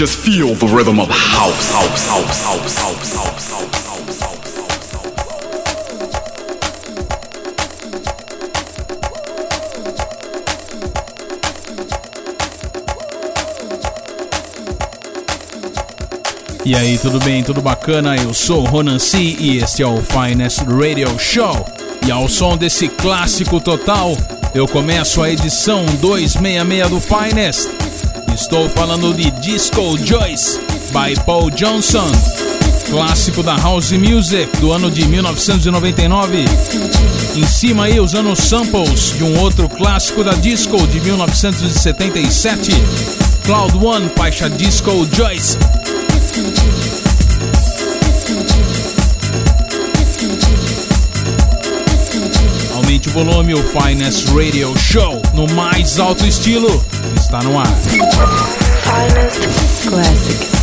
Just feel the rhythm of house, house, house, house, house, house, house. E aí, tudo bem? Tudo bacana? Eu sou Ronan C e este é o Finest Radio Show. E ao som desse clássico total, eu começo a edição 266 do Finest. Estou falando de Disco Joyce, by Paul Johnson. Clássico da House Music do ano de 1999. Em cima aí, usando samples de um outro clássico da disco de 1977. Cloud One, faixa Disco Joyce. Aumente o volume, o Finest Radio Show, no mais alto estilo, está no ar. Finest classics.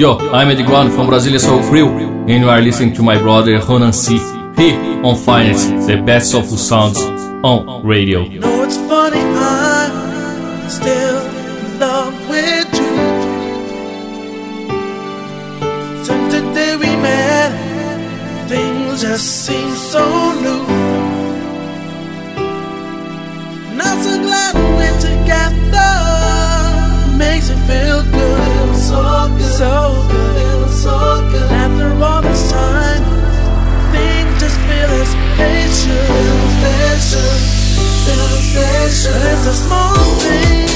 Yo, I'm Eddie Guan from Brasilia Soul Crew, and you are listening to my brother Ronan C. Here on Finance, the best of the sounds on radio. So good, good, so good. After all this time, things just feel as they should, they should. It's a small thing,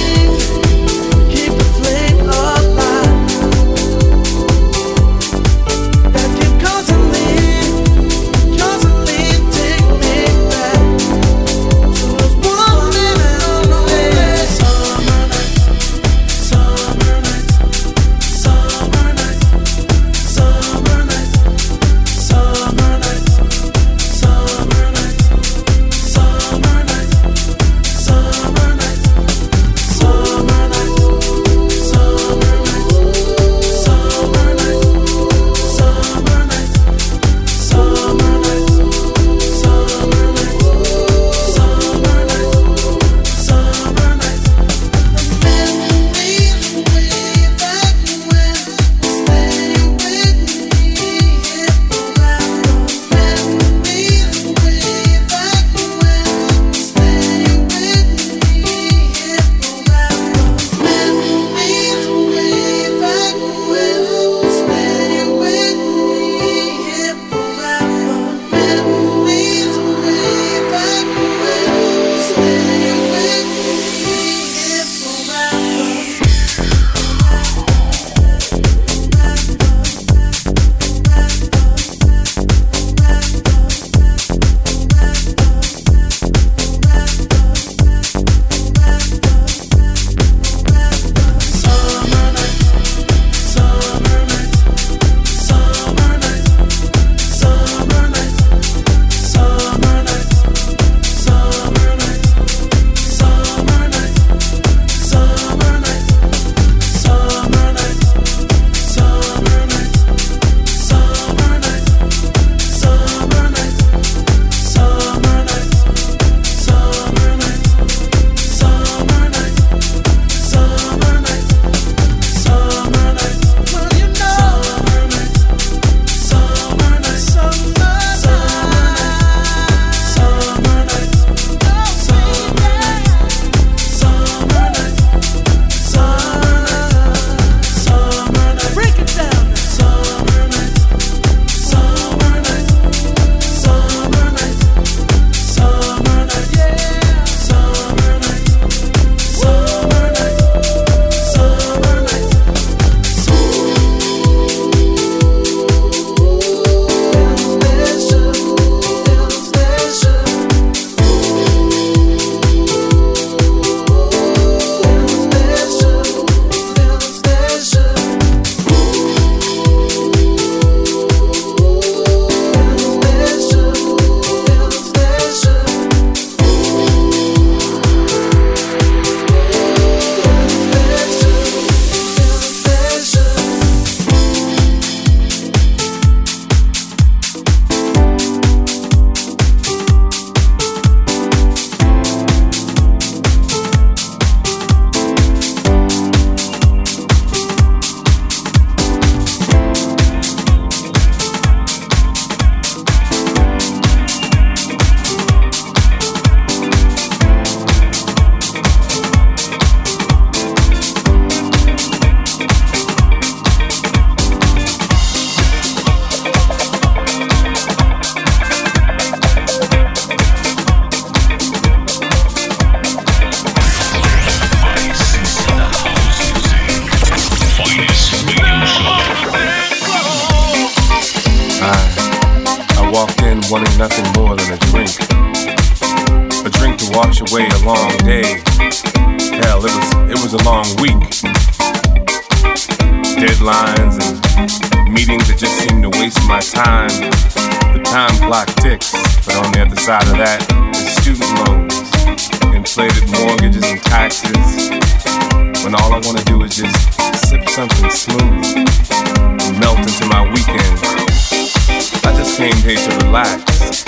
To relax.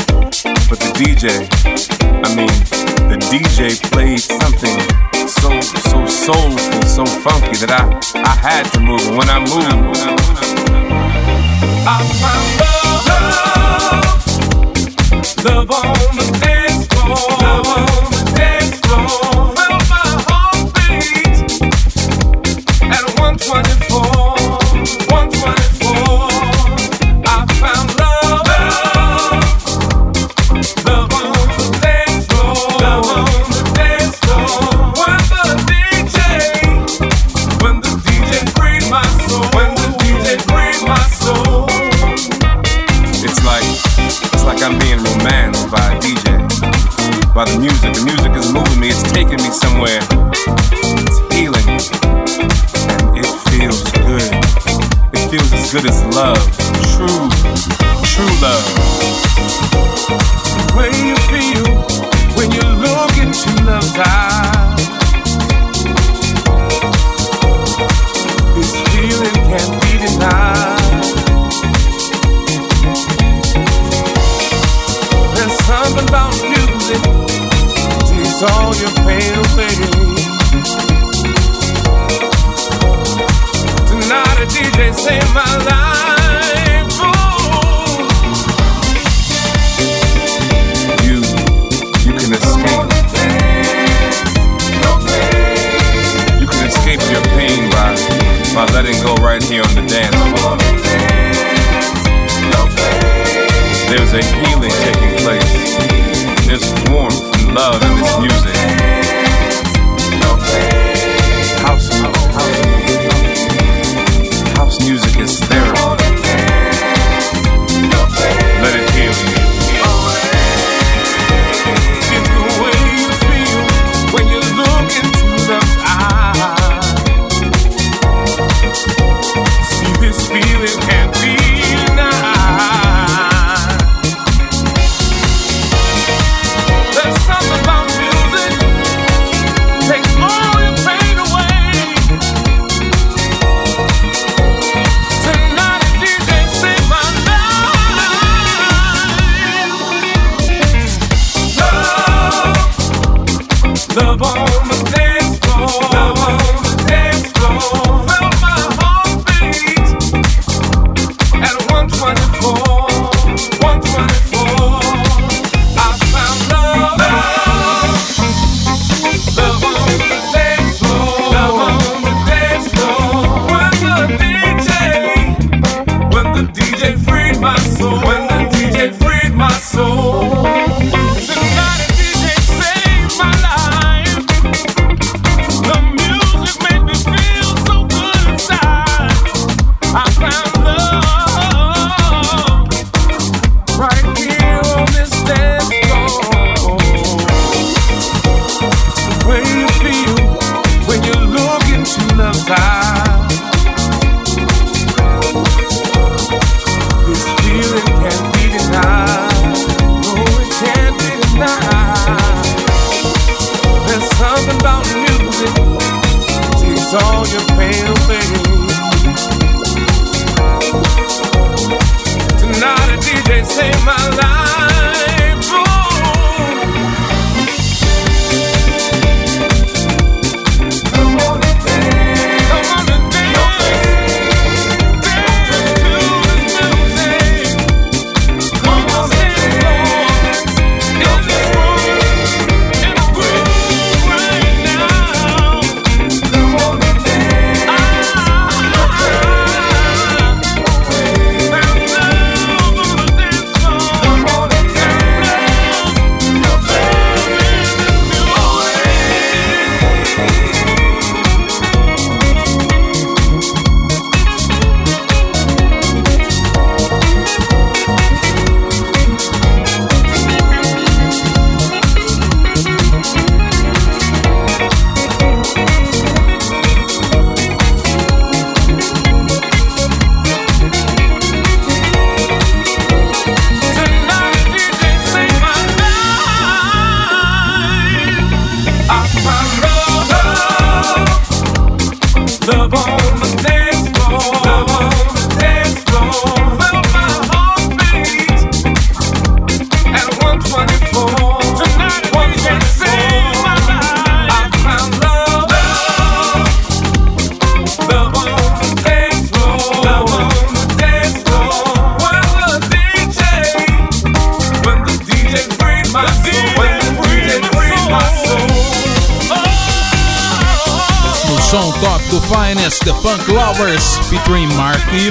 But the DJ, I mean, the DJ played something so so soulful, so funky that I I had to move. And when I moved, I found love, love on the dance floor, love on the dance. love.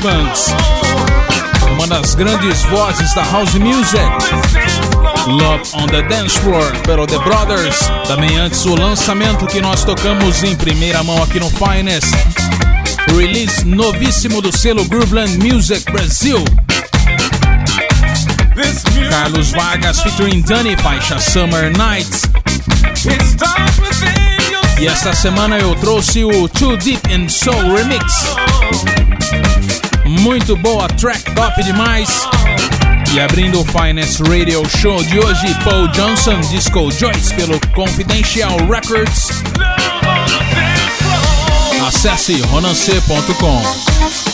Evans. Uma das grandes vozes da house music. Love on the Dance Floor pelo The Brothers. Também antes o lançamento que nós tocamos em primeira mão aqui no Finest. Release novíssimo do selo Grooveland Music Brasil. Carlos Vargas featuring Danny, faixa Summer Nights. E esta semana eu trouxe o Too Deep in Soul Remix. Muito boa track, top demais. E abrindo o Finest Radio Show de hoje, Paul Johnson, Disco Joyce pelo Confidential Records. Acesse ronance.com.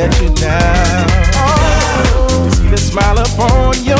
get you down. Oh, see the smile upon your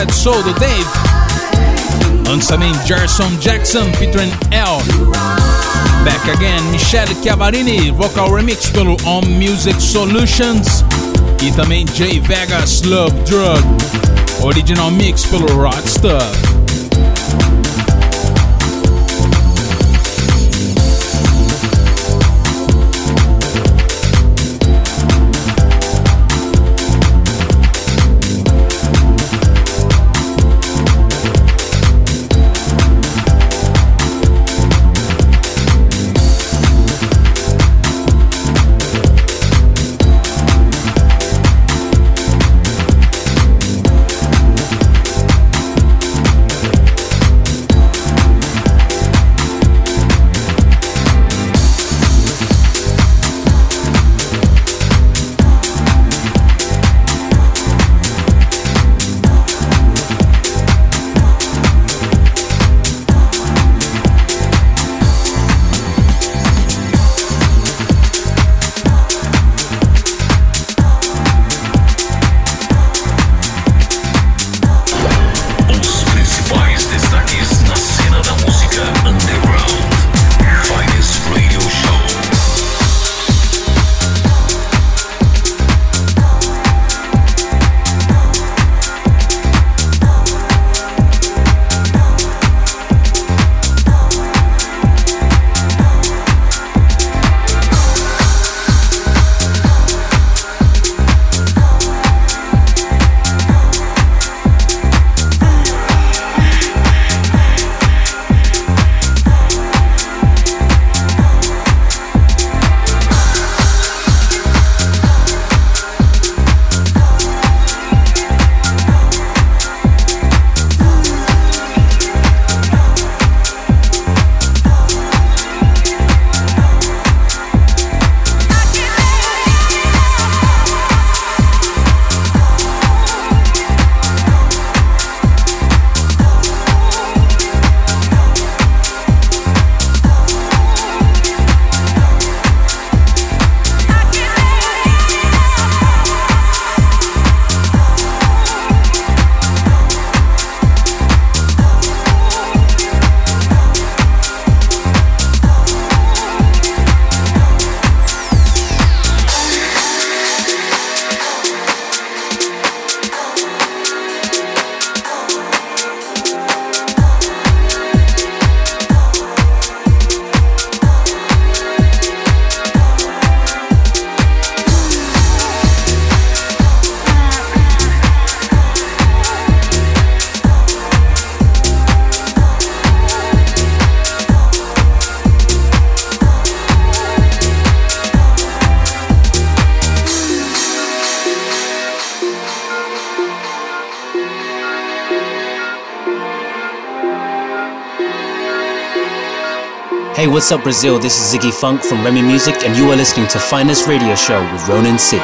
Sad Soul do Dave. Antes também Gerson Jackson featuring L. Back Again, Michelle Chiavarini, vocal remix pelo On Music Solutions. E também Jay Vegas Love Drug, original mix pelo Rockstar. What's up, Brazil? This is Ziggy Funk from Remy Music, and you are listening to Finest Radio Show with Ronan C.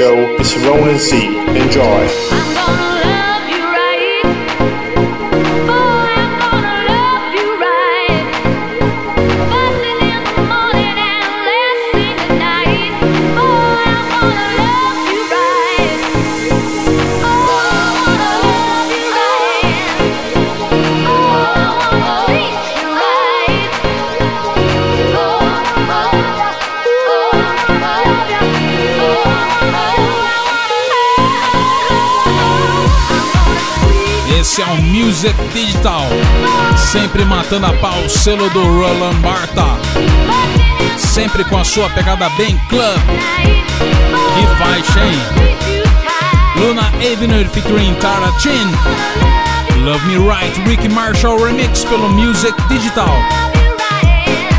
show, Music Digital, sempre matando a pau, selo do Roland Bartha, sempre com a sua pegada bem club. Que faixa, hein? Luna Avenue featuring Tara Chin. Love Me Right, Ricky Marshall Remix pelo Music Digital,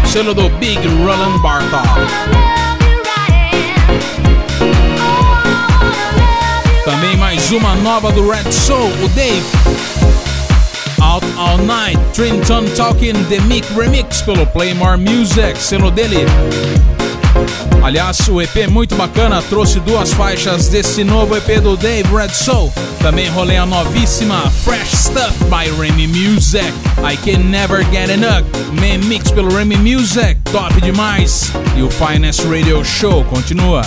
selo do Big Roland Bartha. Também mais uma nova do Red Soul, o Dave. All Night, Trinton Talking The Mick Remix pelo Playmore Music, selo dele. Aliás, o EP muito bacana, trouxe duas faixas desse novo EP do Dave Red Soul. Também rolei a novíssima Fresh Stuff by Remy Music. I Can Never Get Enough, Man Mix pelo Remy Music, top demais. E o Finest Radio Show continua.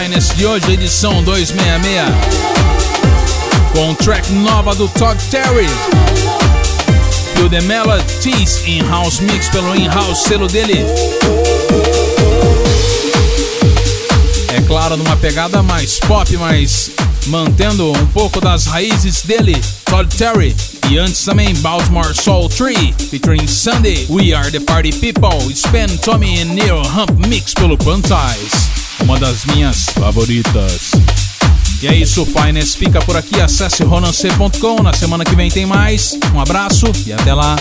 Finest de hoje, edição 266. Com track nova do Todd Terry. Feel the Melodies in House Mix pelo in-house selo dele. É claro, numa pegada mais pop, mas mantendo um pouco das raízes dele, Todd Terry. E antes também Baltimore Soul 3, featuring Sunday, We Are The Party People, Span, Tommy e Neil Hump Mix pelo Quantize, uma das minhas favoritas. E é isso, Finest fica por aqui, acesse ronance.com, na semana que vem tem mais, um abraço e até lá.